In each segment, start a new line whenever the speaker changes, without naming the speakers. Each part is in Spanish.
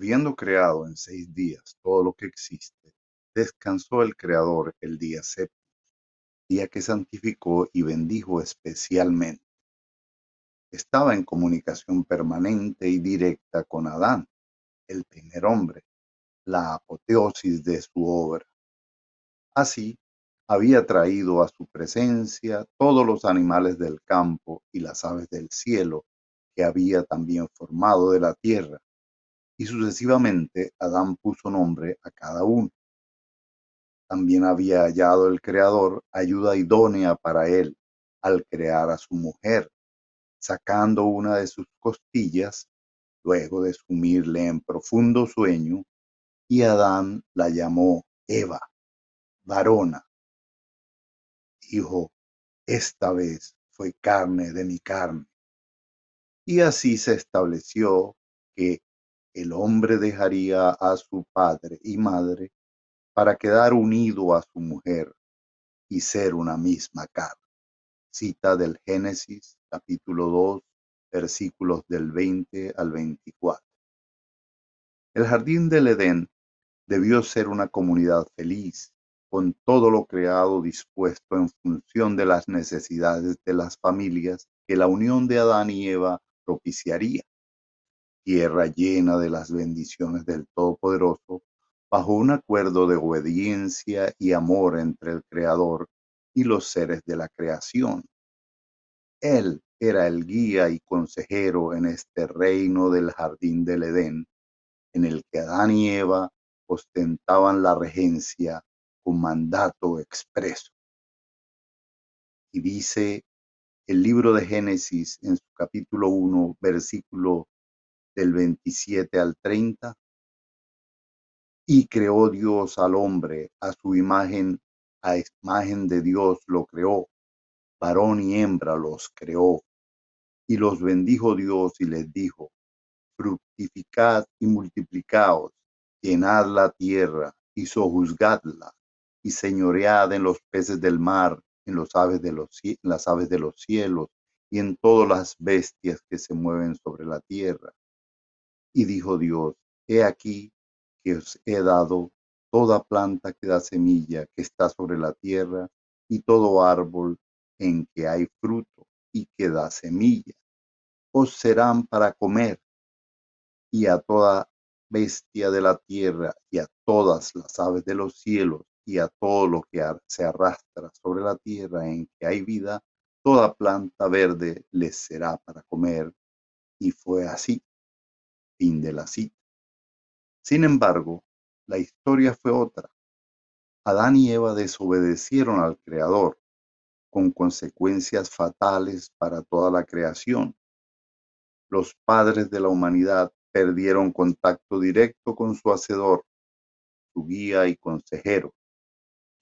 Habiendo creado en seis días todo lo que existe, descansó el Creador el día séptimo, día que santificó y bendijo especialmente. Estaba en comunicación permanente y directa con Adán, el primer hombre, la apoteosis de su obra. Así, había traído a su presencia todos los animales del campo y las aves del cielo, que había también formado de la tierra, y sucesivamente Adán puso nombre a cada uno. También había hallado el Creador ayuda idónea para él al crear a su mujer, sacando una de sus costillas, luego de sumirle en profundo sueño, y Adán la llamó Eva, varona. Dijo, esta vez fue carne de mi carne. Y así se estableció que el hombre dejaría a su padre y madre para quedar unido a su mujer y ser una misma carne. Cita del Génesis capítulo 2 versículos del 20 al 24. El jardín del Edén debió ser una comunidad feliz, con todo lo creado dispuesto en función de las necesidades de las familias que la unión de Adán y Eva propiciaría. Tierra llena de las bendiciones del Todopoderoso, bajo un acuerdo de obediencia y amor entre el Creador y los seres de la creación. Él era el guía y consejero en este reino del jardín del Edén, en el que Adán y Eva ostentaban la regencia con mandato expreso. Y dice el libro de Génesis en su capítulo 1, versículo del 27 al 30. Y creó Dios al hombre a su imagen, a imagen de Dios lo creó, varón y hembra los creó. Y los bendijo Dios y les dijo, fructificad y multiplicaos, llenad la tierra y sojuzgadla, y señoread en los peces del mar, en, los aves de los, las aves de los cielos, y en todas las bestias que se mueven sobre la tierra. Y dijo Dios, he aquí que os he dado toda planta que da semilla que está sobre la tierra, y todo árbol en que hay fruto y que da semilla. Os serán para comer, y a toda bestia de la tierra y a todas las aves de los cielos y a todo lo que se arrastra sobre la tierra en que hay vida, toda planta verde les será para comer. Y fue así. Fin de la cita. Sin embargo, la historia fue otra. Adán y Eva desobedecieron al Creador, con consecuencias fatales para toda la creación. Los padres de la humanidad perdieron contacto directo con su Hacedor, su guía y consejero,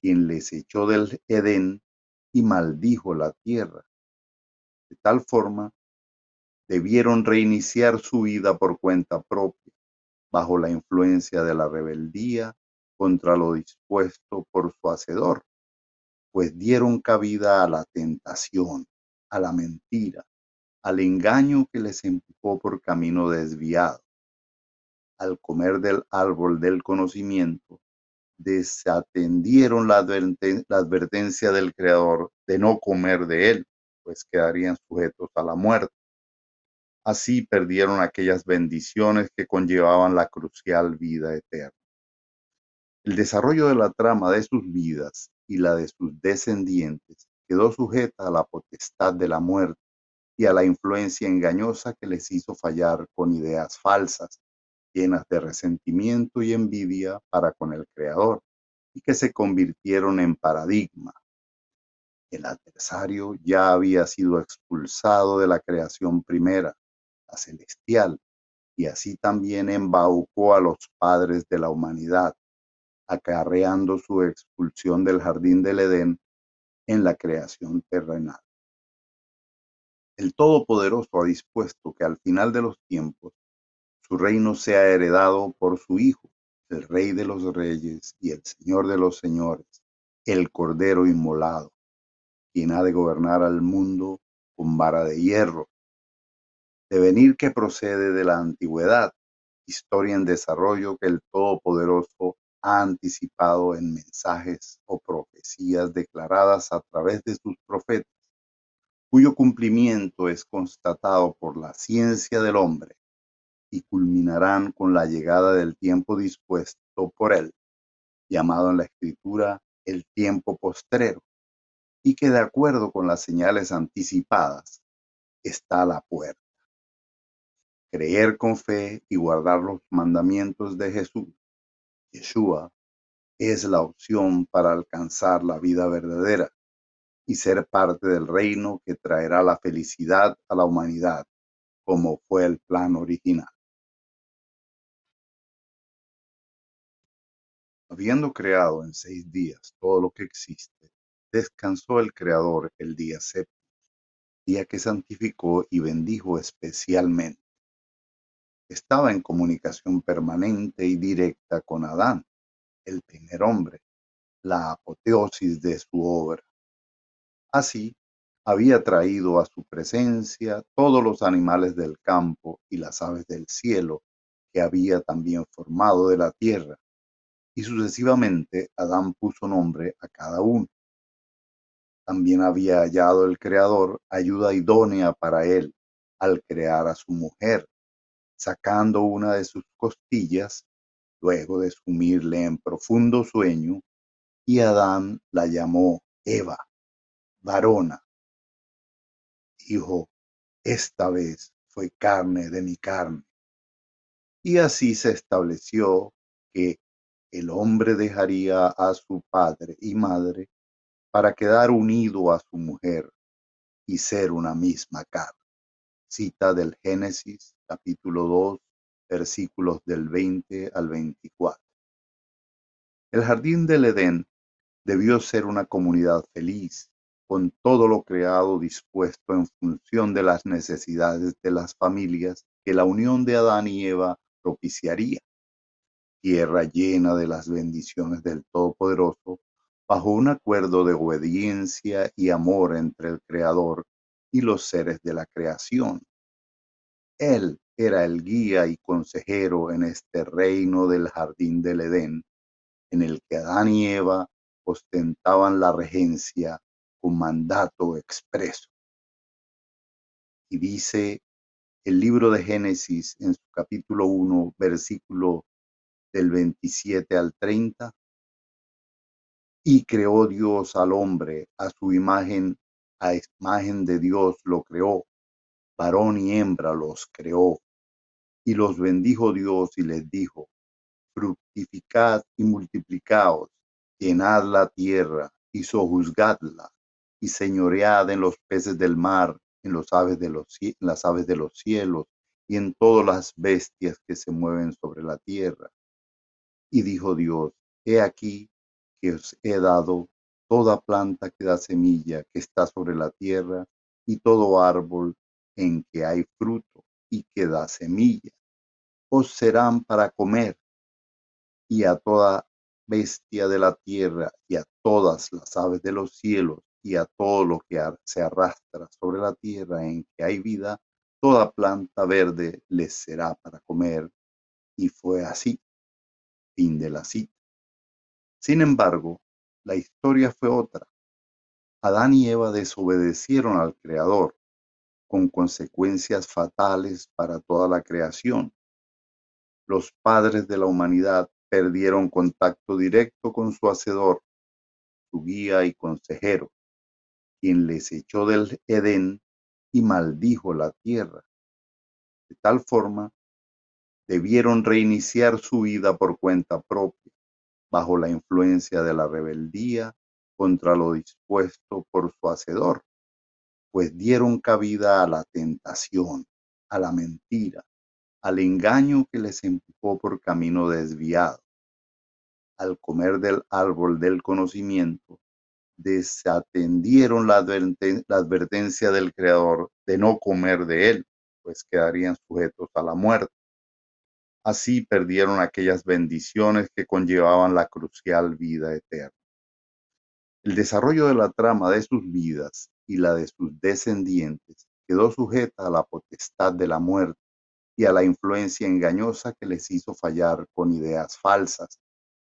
quien les echó del Edén y maldijo la tierra. De tal forma, debieron reiniciar su vida por cuenta propia, bajo la influencia de la rebeldía contra lo dispuesto por su Hacedor, pues dieron cabida a la tentación, a la mentira, al engaño que les empujó por camino desviado. Al comer del árbol del conocimiento, desatendieron la, advertencia del Creador de no comer de él, pues quedarían sujetos a la muerte. Así perdieron aquellas bendiciones que conllevaban la crucial vida eterna. El desarrollo de la trama de sus vidas y la de sus descendientes quedó sujeta a la potestad de la muerte y a la influencia engañosa que les hizo fallar con ideas falsas, llenas de resentimiento y envidia para con el Creador, y que se convirtieron en paradigma. El adversario ya había sido expulsado de la creación primera, celestial, y así también embaucó a los padres de la humanidad, acarreando su expulsión del jardín del Edén en la creación terrenal. El Todopoderoso ha dispuesto que al final de los tiempos su reino sea heredado por su Hijo, el Rey de los Reyes y el Señor de los Señores, el Cordero inmolado, quien ha de gobernar al mundo con vara de hierro, de venir que procede de la antigüedad, historia en desarrollo que el Todopoderoso ha anticipado en mensajes o profecías declaradas a través de sus profetas, cuyo cumplimiento es constatado por la ciencia del hombre y culminarán con la llegada del tiempo dispuesto por él, llamado en la escritura el tiempo postrero, y que de acuerdo con las señales anticipadas está a la puerta. Creer con fe y guardar los mandamientos de Jesús, Yeshua, es la opción para alcanzar la vida verdadera y ser parte del reino que traerá la felicidad a la humanidad, como fue el plan original. Habiendo creado en seis días todo lo que existe, descansó el Creador el día séptimo, día que santificó y bendijo especialmente. Estaba en comunicación permanente y directa con Adán, el primer hombre, la apoteosis de su obra. Así, había traído a su presencia todos los animales del campo y las aves del cielo que había también formado de la tierra y sucesivamente Adán puso nombre a cada uno. También había hallado el Creador ayuda idónea para él al crear a su mujer, sacando una de sus costillas, luego de sumirle en profundo sueño, y Adán la llamó Eva, varona. Dijo, esta vez fue carne de mi carne. Y así se estableció que el hombre dejaría a su padre y madre para quedar unido a su mujer y ser una misma carne. Cita del Génesis capítulo 2 versículos del 20 al 24. El jardín del Edén debió ser una comunidad feliz, con todo lo creado dispuesto en función de las necesidades de las familias que la unión de Adán y Eva propiciaría tierra llena de las bendiciones del Todopoderoso, bajo un acuerdo de obediencia y amor entre el Creador y los seres de la creación. Él era el guía y consejero en este reino del jardín del Edén, en el que Adán y Eva ostentaban la regencia con mandato expreso. Y dice el libro de Génesis en su capítulo 1, versículo del 27 al 30. Y creó Dios al hombre a su imagen, a imagen de Dios lo creó, varón y hembra los creó. Y los bendijo Dios y les dijo, fructificad y multiplicaos, llenad la tierra y sojuzgadla, y señoread en los peces del mar, en, los aves de los, en las aves de los cielos, y en todas las bestias que se mueven sobre la tierra. Y dijo Dios, he aquí que os he dado toda planta que da semilla que está sobre la tierra y todo árbol en que hay fruto y que da semilla. Os serán para comer y a toda bestia de la tierra y a todas las aves de los cielos y a todo lo que se arrastra sobre la tierra en que hay vida, toda planta verde les será para comer. Y fue así. Fin de la cita. Sin embargo, la historia fue otra. Adán y Eva desobedecieron al Creador, con consecuencias fatales para toda la creación. Los padres de la humanidad perdieron contacto directo con su Hacedor, su guía y consejero, quien les echó del Edén y maldijo la tierra. De tal forma debieron reiniciar su vida por cuenta propia, bajo la influencia de la rebeldía contra lo dispuesto por su Hacedor, pues dieron cabida a la tentación, a la mentira, al engaño que les empujó por camino desviado. Al comer del árbol del conocimiento, desatendieron la, advertencia del Creador de no comer de él, pues quedarían sujetos a la muerte. Así perdieron aquellas bendiciones que conllevaban la crucial vida eterna. El desarrollo de la trama de sus vidas y la de sus descendientes quedó sujeta a la potestad de la muerte, y a la influencia engañosa que les hizo fallar con ideas falsas,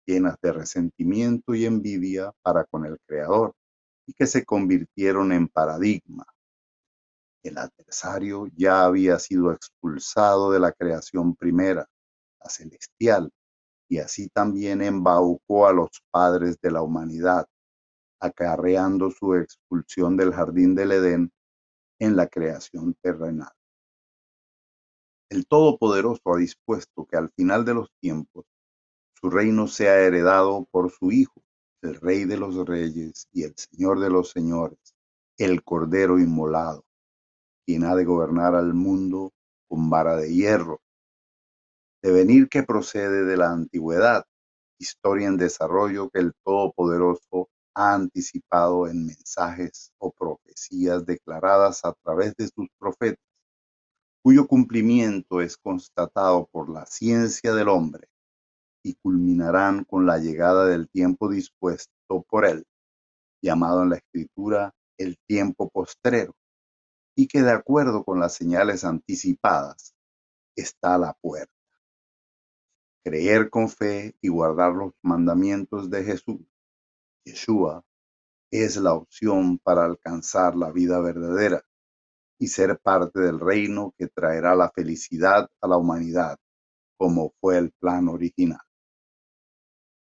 llenas de resentimiento y envidia para con el Creador, y que se convirtieron en paradigma. El adversario ya había sido expulsado de la creación primera, la celestial, y así también embaucó a los padres de la humanidad, acarreando su expulsión del jardín del Edén en la creación terrenal. El Todopoderoso ha dispuesto que al final de los tiempos su reino sea heredado por su Hijo, el Rey de los Reyes y el Señor de los Señores, el Cordero inmolado, quien ha de gobernar al mundo con vara de hierro. Devenir que procede de la antigüedad, historia en desarrollo que el Todopoderoso anticipado en mensajes o profecías declaradas a través de sus profetas cuyo cumplimiento es constatado por la ciencia del hombre y culminarán con la llegada del tiempo dispuesto por él, llamado en la escritura el tiempo postrero, y que de acuerdo con las señales anticipadas está a la puerta. Creer con fe y guardar los mandamientos de Jesús, Yeshua, es la opción para alcanzar la vida verdadera y ser parte del reino que traerá la felicidad a la humanidad, como fue el plan original.